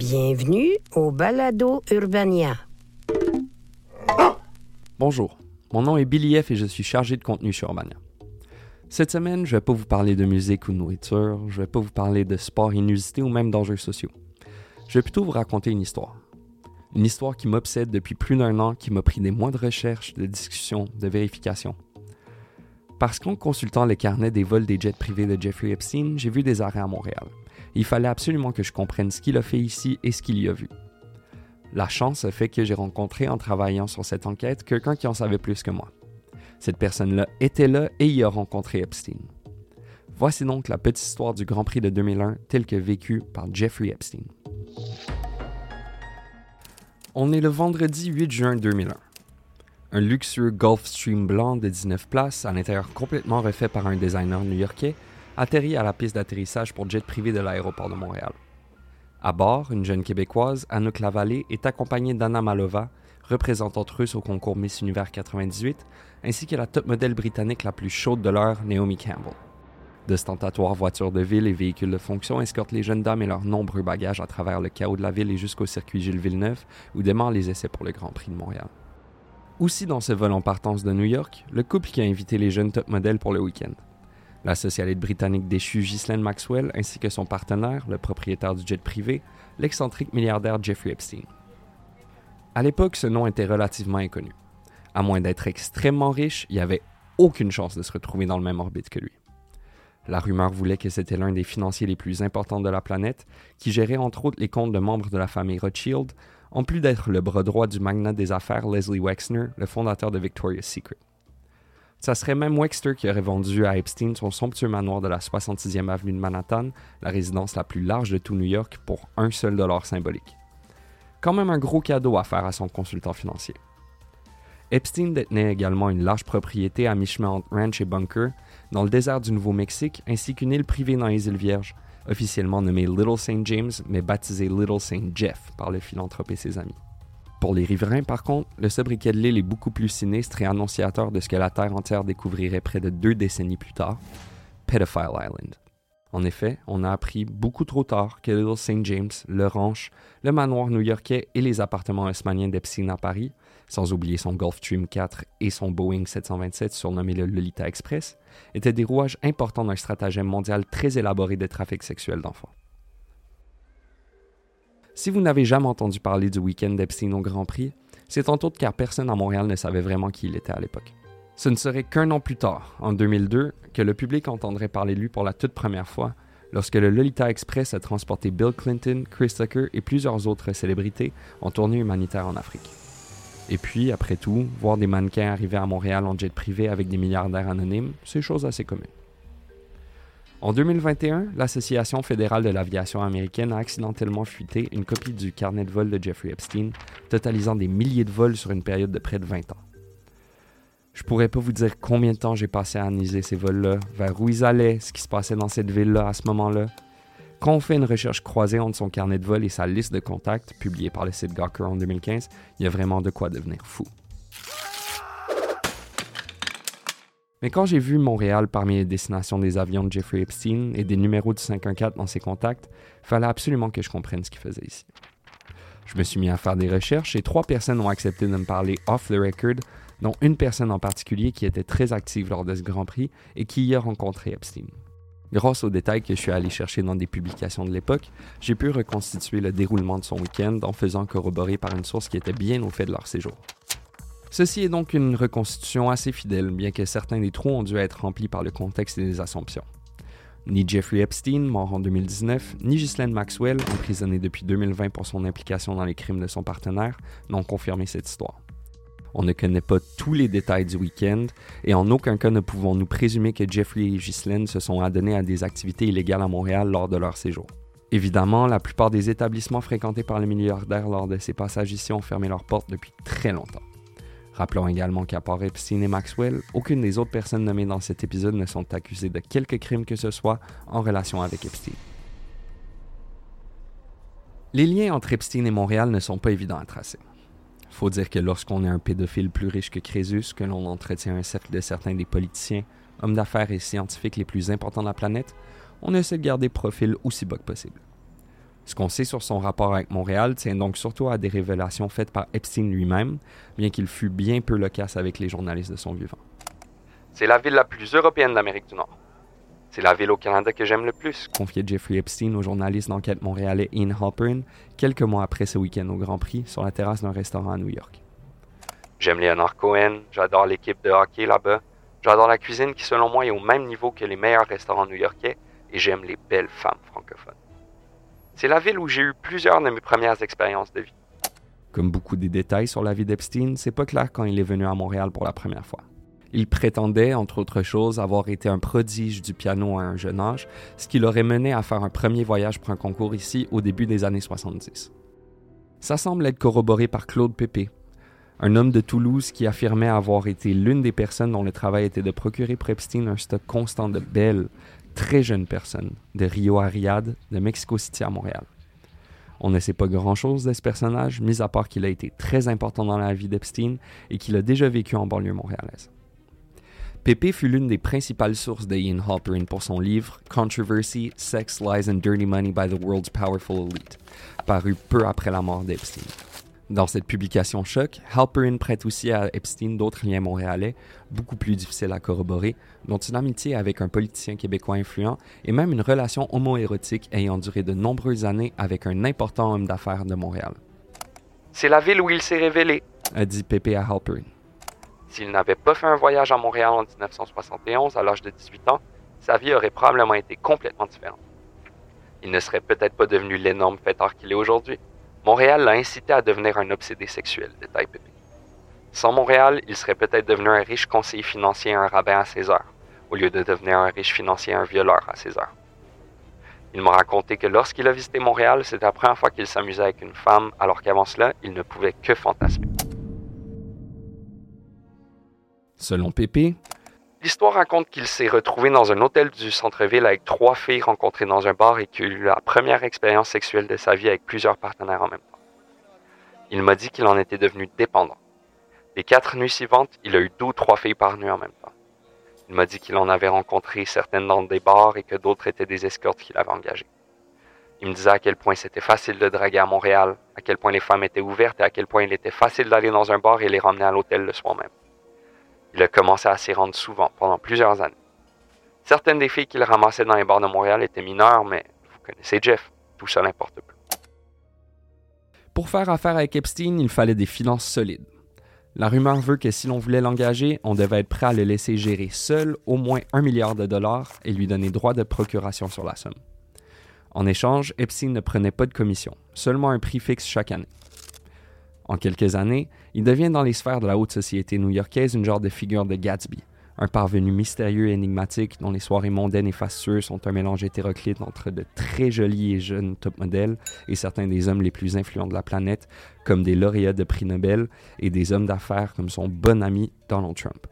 Bienvenue au Balado Urbania. Bonjour, mon nom est Billy F et je suis chargé de contenu sur Urbania. Cette semaine, je vais pas vous parler de musique ou de nourriture, je vais pas vous parler de sport inusité ou même d'enjeux sociaux. Je vais plutôt vous raconter une histoire. Une histoire qui m'obsède depuis plus d'un an, qui m'a pris des mois de recherche, de discussion, de vérification. Parce qu'en consultant les carnets des vols des jets privés de Jeffrey Epstein, j'ai vu des arrêts à Montréal. Il fallait absolument que je comprenne ce qu'il a fait ici et ce qu'il y a vu. La chance a fait que j'ai rencontré en travaillant sur cette enquête quelqu'un qui en savait plus que moi. Cette personne-là était là et y a rencontré Epstein. Voici donc la petite histoire du Grand Prix de 2001 telle que vécue par Jeffrey Epstein. On est le vendredi 8 juin 2001. Un luxueux Gulfstream blanc de 19 places, à l'intérieur complètement refait par un designer new-yorkais, atterrit à la piste d'atterrissage pour jet privé de l'aéroport de Montréal. À bord, une jeune Québécoise, Anouk Lavallée, est accompagnée d'Anna Malova, représentante russe au concours Miss Univers 98, ainsi que la top modèle britannique la plus chaude de l'heure, Naomi Campbell. D'ostentatoires voitures de ville et véhicules de fonction escortent les jeunes dames et leurs nombreux bagages à travers le chaos de la ville et jusqu'au circuit Gilles Villeneuve, où démarrent les essais pour le Grand Prix de Montréal. Aussi dans ce vol en partance de New York, le couple qui a invité les jeunes top modèles pour le week-end. La socialite britannique déchue Ghislaine Maxwell ainsi que son partenaire, le propriétaire du jet privé, l'excentrique milliardaire Jeffrey Epstein. À l'époque, ce nom était relativement inconnu. À moins d'être extrêmement riche, il n'y avait aucune chance de se retrouver dans le même orbite que lui. La rumeur voulait que c'était l'un des financiers les plus importants de la planète, qui gérait entre autres les comptes de membres de la famille Rothschild, en plus d'être le bras droit du magnat des affaires Leslie Wexner, le fondateur de Victoria's Secret. Ça serait même Wexter qui aurait vendu à Epstein son somptueux manoir de la 66e avenue de Manhattan, la résidence la plus large de tout New York, pour un seul dollar symbolique. Quand même un gros cadeau à faire à son consultant financier. Epstein détenait également une large propriété à mi-chemin entre Ranch et Bunker, dans le désert du Nouveau-Mexique, ainsi qu'une île privée dans les îles Vierges, officiellement nommée Little St. James, mais baptisée Little St. Jeff par le philanthrope et ses amis. Pour les riverains, par contre, le sobriquet de l'île est beaucoup plus sinistre et annonciateur de ce que la Terre entière découvrirait près de deux décennies plus tard, Pedophile Island. En effet, on a appris beaucoup trop tard que Little St. James, le ranch, le manoir new-yorkais et les appartements haussmanniens d'Epstein à Paris, sans oublier son Gulfstream 4 et son Boeing 727 surnommé le Lolita Express, étaient des rouages importants d'un stratagème mondial très élaboré de trafic sexuel d'enfants. Si vous n'avez jamais entendu parler du week-end d'Epstein au Grand Prix, c'est entre autres car personne à Montréal ne savait vraiment qui il était à l'époque. Ce ne serait qu'un an plus tard, en 2002, que le public entendrait parler de lui pour la toute première fois, lorsque le Lolita Express a transporté Bill Clinton, Chris Tucker et plusieurs autres célébrités en tournée humanitaire en Afrique. Et puis, après tout, voir des mannequins arriver à Montréal en jet privé avec des milliardaires anonymes, c'est chose assez commune. En 2021, l'Association fédérale de l'aviation américaine a accidentellement fuité une copie du carnet de vol de Jeffrey Epstein, totalisant des milliers de vols sur une période de près de 20 ans. Je pourrais pas vous dire combien de temps j'ai passé à analyser ces vols-là, vers où ils allaient, ce qui se passait dans cette ville-là à ce moment-là. Quand on fait une recherche croisée entre son carnet de vol et sa liste de contacts, publiée par le site Gawker en 2015, il y a vraiment de quoi devenir fou. Mais quand j'ai vu Montréal parmi les destinations des avions de Jeffrey Epstein et des numéros du 514 dans ses contacts, fallait absolument que je comprenne ce qu'il faisait ici. Je me suis mis à faire des recherches et trois personnes ont accepté de me parler off the record, dont une personne en particulier qui était très active lors de ce Grand Prix et qui y a rencontré Epstein. Grâce aux détails que je suis allé chercher dans des publications de l'époque, j'ai pu reconstituer le déroulement de son week-end en faisant corroborer par une source qui était bien au fait de leur séjour. Ceci est donc une reconstitution assez fidèle, bien que certains des trous ont dû être remplis par le contexte et les assumptions. Ni Jeffrey Epstein, mort en 2019, ni Ghislaine Maxwell, emprisonnée depuis 2020 pour son implication dans les crimes de son partenaire, n'ont confirmé cette histoire. On ne connaît pas tous les détails du week-end et en aucun cas ne pouvons-nous présumer que Jeffrey et Ghislaine se sont adonnés à des activités illégales à Montréal lors de leur séjour. Évidemment, la plupart des établissements fréquentés par les milliardaires lors de ces passages ici ont fermé leurs portes depuis très longtemps. Rappelons également qu'à part Epstein et Maxwell, aucune des autres personnes nommées dans cet épisode ne sont accusées de quelque crime que ce soit en relation avec Epstein. Les liens entre Epstein et Montréal ne sont pas évidents à tracer. Faut dire que lorsqu'on est un pédophile plus riche que Crésus, que l'on entretient un cercle de certains des politiciens, hommes d'affaires et scientifiques les plus importants de la planète, on essaie de garder profil aussi bas que possible. Ce qu'on sait sur son rapport avec Montréal tient donc surtout à des révélations faites par Epstein lui-même, bien qu'il fût bien peu loquace avec les journalistes de son vivant. C'est la ville la plus européenne d'Amérique du Nord. C'est la ville au Canada que j'aime le plus, confiait Jeffrey Epstein au journaliste d'enquête montréalais Ian Halperin quelques mois après ce week-end au Grand Prix sur la terrasse d'un restaurant à New York. J'aime Leonard Cohen, j'adore l'équipe de hockey là-bas, j'adore la cuisine qui selon moi est au même niveau que les meilleurs restaurants new-yorkais et j'aime les belles femmes francophones. C'est la ville où j'ai eu plusieurs de mes premières expériences de vie. Comme beaucoup des détails sur la vie d'Epstein, c'est pas clair quand il est venu à Montréal pour la première fois. Il prétendait, entre autres choses, avoir été un prodige du piano à un jeune âge, ce qui l'aurait mené à faire un premier voyage pour un concours ici au début des années 70. Ça semble être corroboré par Claude Pépé, un homme de Toulouse qui affirmait avoir été l'une des personnes dont le travail était de procurer pour Epstein un stock constant de belles, très jeunes personnes, de Rio à de Mexico City à Montréal. On ne sait pas grand-chose de ce personnage, mis à part qu'il a été très important dans la vie d'Epstein et qu'il a déjà vécu en banlieue montréalaise. Pépé fut l'une des principales sources de Ian Halperin pour son livre Controversy, Sex, Lies and Dirty Money by the World's Powerful Elite, paru peu après la mort d'Epstein. Dans cette publication choc, Halperin prête aussi à Epstein d'autres liens montréalais, beaucoup plus difficiles à corroborer, dont une amitié avec un politicien québécois influent et même une relation homoérotique ayant duré de nombreuses années avec un important homme d'affaires de Montréal. C'est la ville où il s'est révélé, a dit Pépé à Halperin. S'il n'avait pas fait un voyage à Montréal en 1971 à l'âge de 18 ans, sa vie aurait probablement été complètement différente. Il ne serait peut-être pas devenu l'énorme fêtard qu'il est aujourd'hui. Montréal l'a incité à devenir un obsédé sexuel, détaille Pépé. Sans Montréal, il serait peut-être devenu un riche conseiller financier et un rabbin à César, au lieu de devenir un riche financier un violeur à César. Il m'a raconté que lorsqu'il a visité Montréal, c'était la première fois qu'il s'amusait avec une femme, alors qu'avant cela, il ne pouvait que fantasmer. Selon Pépé, L'histoire raconte qu'il s'est retrouvé dans un hôtel du centre-ville avec trois filles rencontrées dans un bar et qu'il a eu la première expérience sexuelle de sa vie avec plusieurs partenaires en même temps. Il m'a dit qu'il en était devenu dépendant. Les quatre nuits suivantes, il a eu deux ou trois filles par nuit en même temps. Il m'a dit qu'il en avait rencontré certaines dans des bars et que d'autres étaient des escortes qu'il avait engagées. Il me disait à quel point c'était facile de draguer à Montréal, à quel point les femmes étaient ouvertes et à quel point il était facile d'aller dans un bar et les ramener à l'hôtel le soir même. Il a commencé à s'y rendre souvent, pendant plusieurs années. Certaines des filles qu'il ramassait dans les bars de Montréal étaient mineures, mais vous connaissez Jeff, tout ça n'importe peu. Pour faire affaire avec Epstein, il fallait des finances solides. La rumeur veut que si l'on voulait l'engager, on devait être prêt à le laisser gérer seul au moins un milliard de dollars et lui donner droit de procuration sur la somme. En échange, Epstein ne prenait pas de commission, seulement un prix fixe chaque année. En quelques années, il devient dans les sphères de la haute société new-yorkaise une genre de figure de Gatsby, un parvenu mystérieux et énigmatique dont les soirées mondaines et fastueuses sont un mélange hétéroclite entre de très jolis et jeunes top modèles et certains des hommes les plus influents de la planète, comme des lauréats de prix Nobel et des hommes d'affaires comme son bon ami Donald Trump.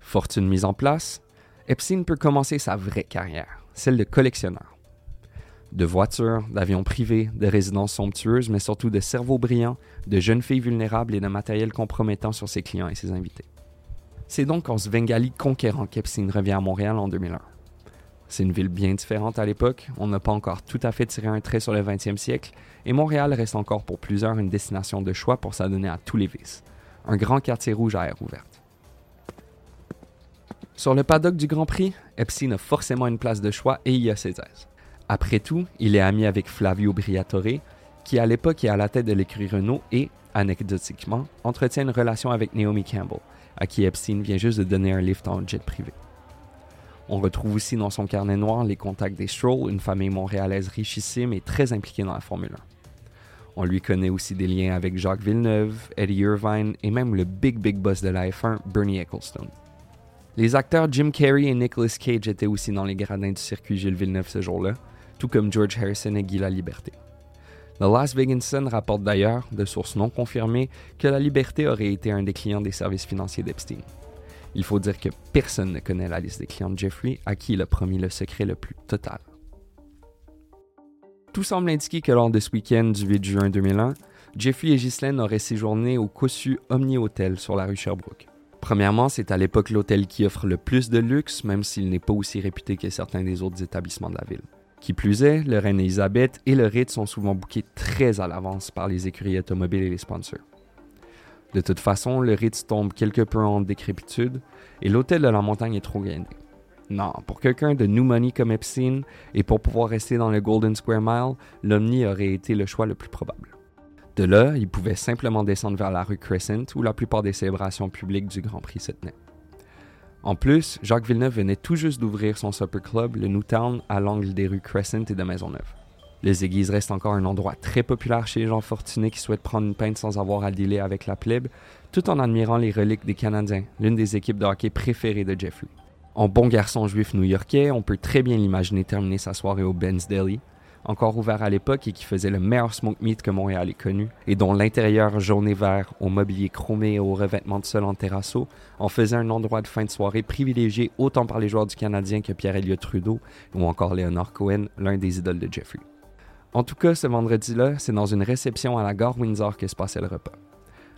Fortune mise en place, Epstein peut commencer sa vraie carrière, celle de collectionneur de voitures, d'avions privés, de résidences somptueuses, mais surtout de cerveaux brillants, de jeunes filles vulnérables et de matériel compromettant sur ses clients et ses invités. C'est donc en Svengali conquérant qu'Epstein revient à Montréal en 2001. C'est une ville bien différente à l'époque, on n'a pas encore tout à fait tiré un trait sur le 20e siècle, et Montréal reste encore pour plusieurs une destination de choix pour s'adonner à tous les vices. Un grand quartier rouge à air ouverte. Sur le paddock du Grand Prix, Epstein a forcément une place de choix et y a ses aises. Après tout, il est ami avec Flavio Briatore, qui à l'époque est à la tête de l'écurie Renault et, anecdotiquement, entretient une relation avec Naomi Campbell, à qui Epstein vient juste de donner un lift en jet privé. On retrouve aussi dans son carnet noir les contacts des Stroll, une famille montréalaise richissime et très impliquée dans la Formule 1. On lui connaît aussi des liens avec Jacques Villeneuve, Eddie Irvine et même le big big boss de la F1, Bernie Ecclestone. Les acteurs Jim Carrey et Nicolas Cage étaient aussi dans les gradins du circuit Gilles Villeneuve ce jour-là, tout comme George Harrison et Guy La Liberté. The Las Vegas Sun rapporte d'ailleurs, de sources non confirmées, que La Liberté aurait été un des clients des services financiers d'Epstein. Il faut dire que personne ne connaît la liste des clients de Jeffrey, à qui il a promis le secret le plus total. Tout semble indiquer que lors de ce week-end du 8 juin 2001, Jeffrey et Ghislaine auraient séjourné au cossu Omni Hotel sur la rue Sherbrooke. Premièrement, c'est à l'époque l'hôtel qui offre le plus de luxe, même s'il n'est pas aussi réputé que certains des autres établissements de la ville. Qui plus est, le Reine Elisabeth et le Ritz sont souvent bookés très à l'avance par les écuries automobiles et les sponsors. De toute façon, le Ritz tombe quelque peu en décrépitude et l'hôtel de la montagne est trop gagné. Non, pour quelqu'un de new money comme Epstein et pour pouvoir rester dans le Golden Square Mile, l'Omni aurait été le choix le plus probable. De là, il pouvait simplement descendre vers la rue Crescent où la plupart des célébrations publiques du Grand Prix se tenaient. En plus, Jacques Villeneuve venait tout juste d'ouvrir son supper club, le Newtown, à l'angle des rues Crescent et de Maisonneuve. Les églises restent encore un endroit très populaire chez les gens fortunés qui souhaitent prendre une pinte sans avoir à dealer avec la plèbe, tout en admirant les reliques des Canadiens, l'une des équipes de hockey préférées de Jeffrey. En bon garçon juif new-yorkais, on peut très bien l'imaginer terminer sa soirée au Ben's Deli, encore ouvert à l'époque et qui faisait le meilleur smoke meat que Montréal ait connu, et dont l'intérieur jaune et vert, au mobilier chromé et au revêtement de sol en terrasso, en faisait un endroit de fin de soirée privilégié autant par les joueurs du Canadien que pierre Elliott Trudeau ou encore Leonard Cohen, l'un des idoles de Jeffrey. En tout cas, ce vendredi-là, c'est dans une réception à la gare Windsor que se passait le repas.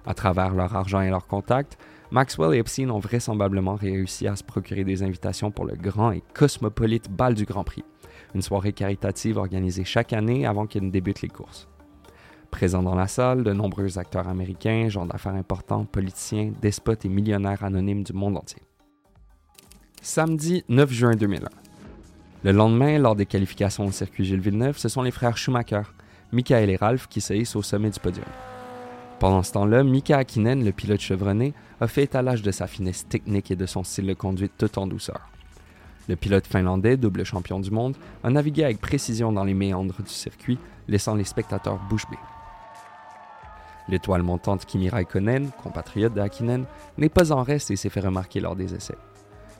À travers leur argent et leurs contacts, Maxwell et Epstein ont vraisemblablement réussi à se procurer des invitations pour le grand et cosmopolite bal du Grand Prix, une soirée caritative organisée chaque année avant qu'il ne débute les courses. Présents dans la salle, de nombreux acteurs américains, gens d'affaires importants, politiciens, despotes et millionnaires anonymes du monde entier. Samedi 9 juin 2001. Le lendemain, lors des qualifications au circuit Gilles Villeneuve, ce sont les frères Schumacher, Michael et Ralph, qui se hissent au sommet du podium. Pendant ce temps-là, Mika Hakkinen, le pilote chevronné, a fait étalage de sa finesse technique et de son style de conduite tout en douceur. Le pilote finlandais, double champion du monde, a navigué avec précision dans les méandres du circuit, laissant les spectateurs bouche bée. L'étoile montante Kimi Raikkonen, compatriote de Hakkinen, n'est pas en reste et s'est fait remarquer lors des essais.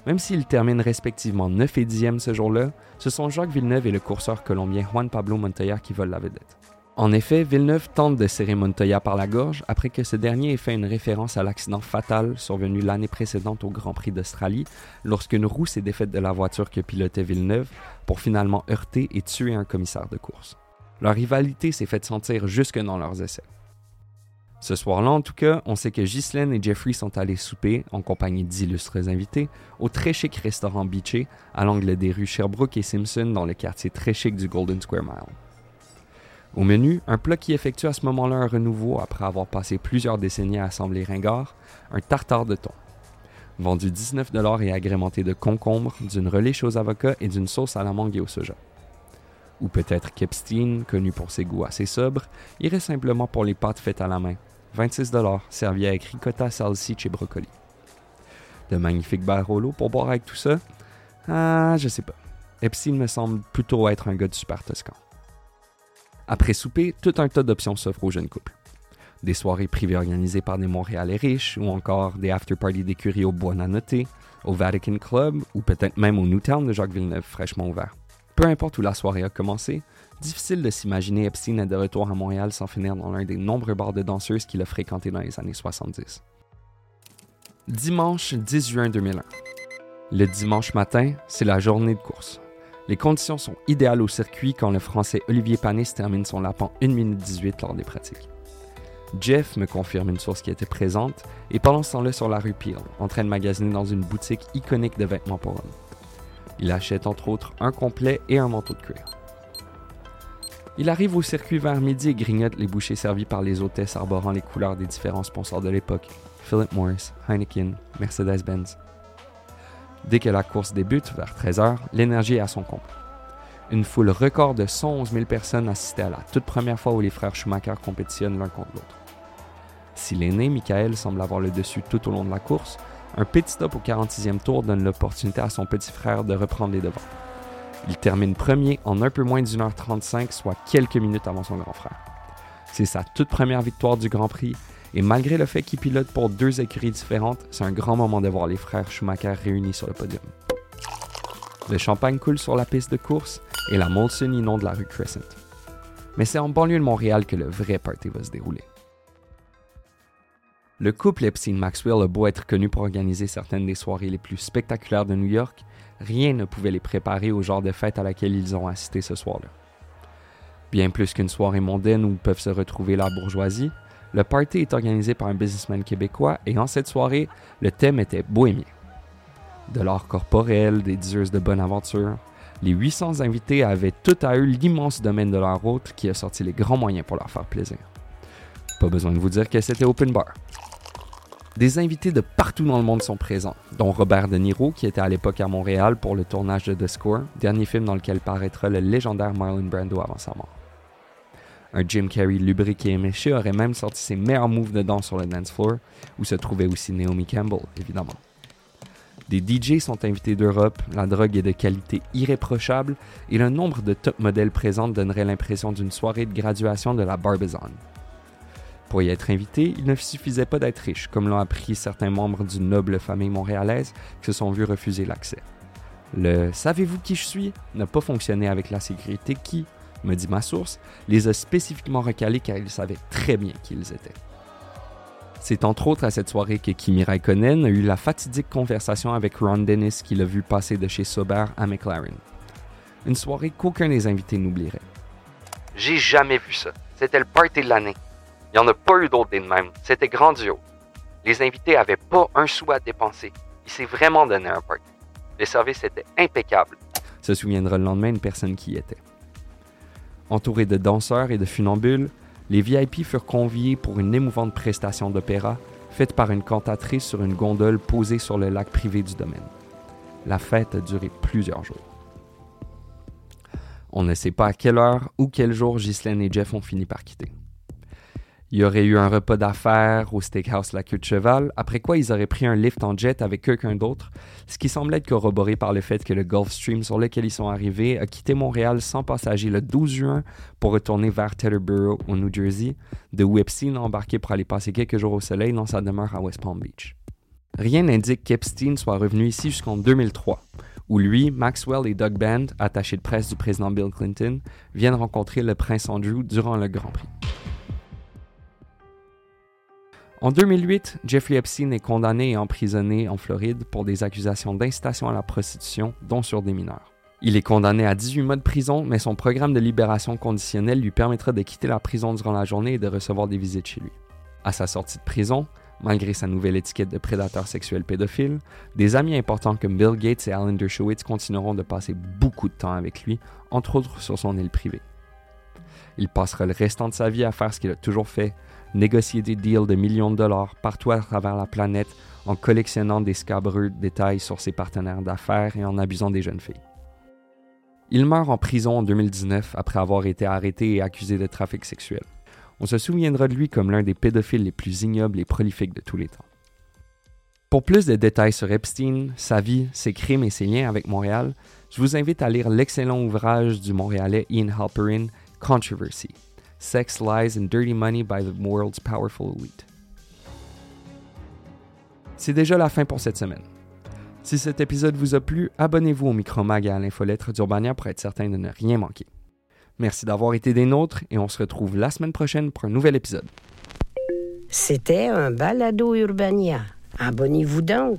Même s'ils terminent respectivement 9 et 10e ce jour-là, ce sont Jacques Villeneuve et le courseur colombien Juan Pablo Montoya qui volent la vedette. En effet, Villeneuve tente de serrer Montoya par la gorge après que ce dernier ait fait une référence à l'accident fatal survenu l'année précédente au Grand Prix d'Australie, lorsqu'une roue s'est défaite de la voiture que pilotait Villeneuve pour finalement heurter et tuer un commissaire de course. Leur rivalité s'est faite sentir jusque dans leurs essais. Ce soir-là, en tout cas, on sait que Ghislaine et Jeffrey sont allés souper, en compagnie d'illustres invités, au très chic restaurant Beachy, à l'angle des rues Sherbrooke et Simpson, dans le quartier très chic du Golden Square Mile. Au menu, un plat qui effectue à ce moment-là un renouveau après avoir passé plusieurs décennies à assembler ringard, un tartare de thon. Vendu 19 et agrémenté de concombre, d'une reliche aux avocats et d'une sauce à la mangue et au soja. Ou peut-être qu'Epstein, connu pour ses goûts assez sobres, irait simplement pour les pâtes faites à la main. 26 servi avec ricotta, salsiccia et brocoli. De magnifiques barolo pour boire avec tout ça? Ah, je sais pas. Epstein me semble plutôt être un gars de super toscan. Après souper, tout un tas d'options s'offrent aux jeunes couples. Des soirées privées organisées par des Montréalais riches, ou encore des after-parties d'écurie au Buonanotte, au Vatican Club, ou peut-être même au Newtown de Jacques Villeneuve fraîchement ouvert. Peu importe où la soirée a commencé, difficile de s'imaginer Epstein de retour à Montréal sans finir dans l'un des nombreux bars de danseuses qu'il a fréquentés dans les années 70. Dimanche 10 juin 2001. Le dimanche matin, c'est la journée de course. Les conditions sont idéales au circuit quand le Français Olivier Panis termine son lap en 1 minute 18 lors des pratiques. Jeff me confirme une source qui était présente et pendant ce temps-là sur la rue Peel, en train de magasiner dans une boutique iconique de vêtements pour hommes. Il achète entre autres un complet et un manteau de cuir. Il arrive au circuit vers midi et grignote les bouchées servies par les hôtesses arborant les couleurs des différents sponsors de l'époque Philip Morris, Heineken, Mercedes-Benz. Dès que la course débute, vers 13h, l'énergie est à son comble. Une foule record de 111 000 personnes assistaient à la toute première fois où les frères Schumacher compétitionnent l'un contre l'autre. Si l'aîné, Michael, semble avoir le dessus tout au long de la course, un pit stop au 46e tour donne l'opportunité à son petit frère de reprendre les devants. Il termine premier en un peu moins d'une heure 35, soit quelques minutes avant son grand frère. C'est sa toute première victoire du Grand Prix, et malgré le fait qu'il pilote pour deux écuries différentes, c'est un grand moment de voir les frères Schumacher réunis sur le podium. Le champagne coule sur la piste de course et la Molson inonde la rue Crescent. Mais c'est en banlieue de Montréal que le vrai party va se dérouler. Le couple Epstein-Maxwell a beau être connu pour organiser certaines des soirées les plus spectaculaires de New York, rien ne pouvait les préparer au genre de fête à laquelle ils ont assisté ce soir-là. Bien plus qu'une soirée mondaine où peuvent se retrouver la bourgeoisie, le party est organisé par un businessman québécois et en cette soirée, le thème était bohémien. De l'art corporel, des diseuses de bonne aventure, les 800 invités avaient tout à eux l'immense domaine de leur hôte qui a sorti les grands moyens pour leur faire plaisir. Pas besoin de vous dire que c'était open bar. Des invités de partout dans le monde sont présents, dont Robert De Niro, qui était à l'époque à Montréal pour le tournage de The Score, dernier film dans lequel paraîtra le légendaire Marlon Brando avant sa mort. Un Jim Carrey lubriqué et méché aurait même sorti ses meilleurs moves de danse sur le dance floor, où se trouvait aussi Naomi Campbell, évidemment. Des DJ sont invités d'Europe, la drogue est de qualité irréprochable et le nombre de top modèles présents donnerait l'impression d'une soirée de graduation de la Barbizon. Pour y être invité, il ne suffisait pas d'être riche, comme l'ont appris certains membres d'une noble famille montréalaise qui se sont vus refuser l'accès. Le Savez-vous qui je suis n'a pas fonctionné avec la sécurité qui, me dit ma source, les a spécifiquement recalés car ils savaient très bien qui ils étaient. C'est entre autres à cette soirée que Kimi Raikkonen a eu la fatidique conversation avec Ron Dennis qui l'a vu passer de chez Sauber à McLaren. Une soirée qu'aucun des invités n'oublierait. J'ai jamais vu ça. C'était le party de l'année. Il n'y en a pas eu d'autres de même. C'était grandiose. Les invités avaient pas un sou à dépenser. Il s'est vraiment donné un party. Le service était impeccable. Se souviendra le lendemain une personne qui y était. Entouré de danseurs et de funambules, les VIP furent conviés pour une émouvante prestation d'opéra faite par une cantatrice sur une gondole posée sur le lac privé du domaine. La fête a duré plusieurs jours. On ne sait pas à quelle heure ou quel jour Ghislaine et Jeff ont fini par quitter. Il y aurait eu un repas d'affaires au steakhouse La Queue de Cheval, après quoi ils auraient pris un lift en jet avec quelqu'un d'autre, ce qui semble être corroboré par le fait que le Gulfstream sur lequel ils sont arrivés a quitté Montréal sans passager le 12 juin pour retourner vers Teterboro au New Jersey, de où Epstein a embarqué pour aller passer quelques jours au soleil dans sa demeure à West Palm Beach. Rien n'indique qu'Epstein soit revenu ici jusqu'en 2003, où lui, Maxwell et Doug Band, attachés de presse du président Bill Clinton, viennent rencontrer le prince Andrew durant le Grand Prix. En 2008, Jeffrey Epstein est condamné et emprisonné en Floride pour des accusations d'incitation à la prostitution, dont sur des mineurs. Il est condamné à 18 mois de prison, mais son programme de libération conditionnelle lui permettra de quitter la prison durant la journée et de recevoir des visites chez lui. À sa sortie de prison, malgré sa nouvelle étiquette de prédateur sexuel pédophile, des amis importants comme Bill Gates et Alan Dershowitz continueront de passer beaucoup de temps avec lui, entre autres sur son île privée. Il passera le restant de sa vie à faire ce qu'il a toujours fait, négocier des deals de millions de dollars partout à travers la planète en collectionnant des scabreux détails sur ses partenaires d'affaires et en abusant des jeunes filles. Il meurt en prison en 2019 après avoir été arrêté et accusé de trafic sexuel. On se souviendra de lui comme l'un des pédophiles les plus ignobles et prolifiques de tous les temps. Pour plus de détails sur Epstein, sa vie, ses crimes et ses liens avec Montréal, je vous invite à lire l'excellent ouvrage du Montréalais Ian Halperin, Controversy, Sex, Lies and Dirty Money by the World's Powerful Elite. C'est déjà la fin pour cette semaine. Si cet épisode vous a plu, abonnez-vous au Micromag et à l'infolettre d'Urbania pour être certain de ne rien manquer. Merci d'avoir été des nôtres et on se retrouve la semaine prochaine pour un nouvel épisode. C'était un balado Urbania. Abonnez-vous donc.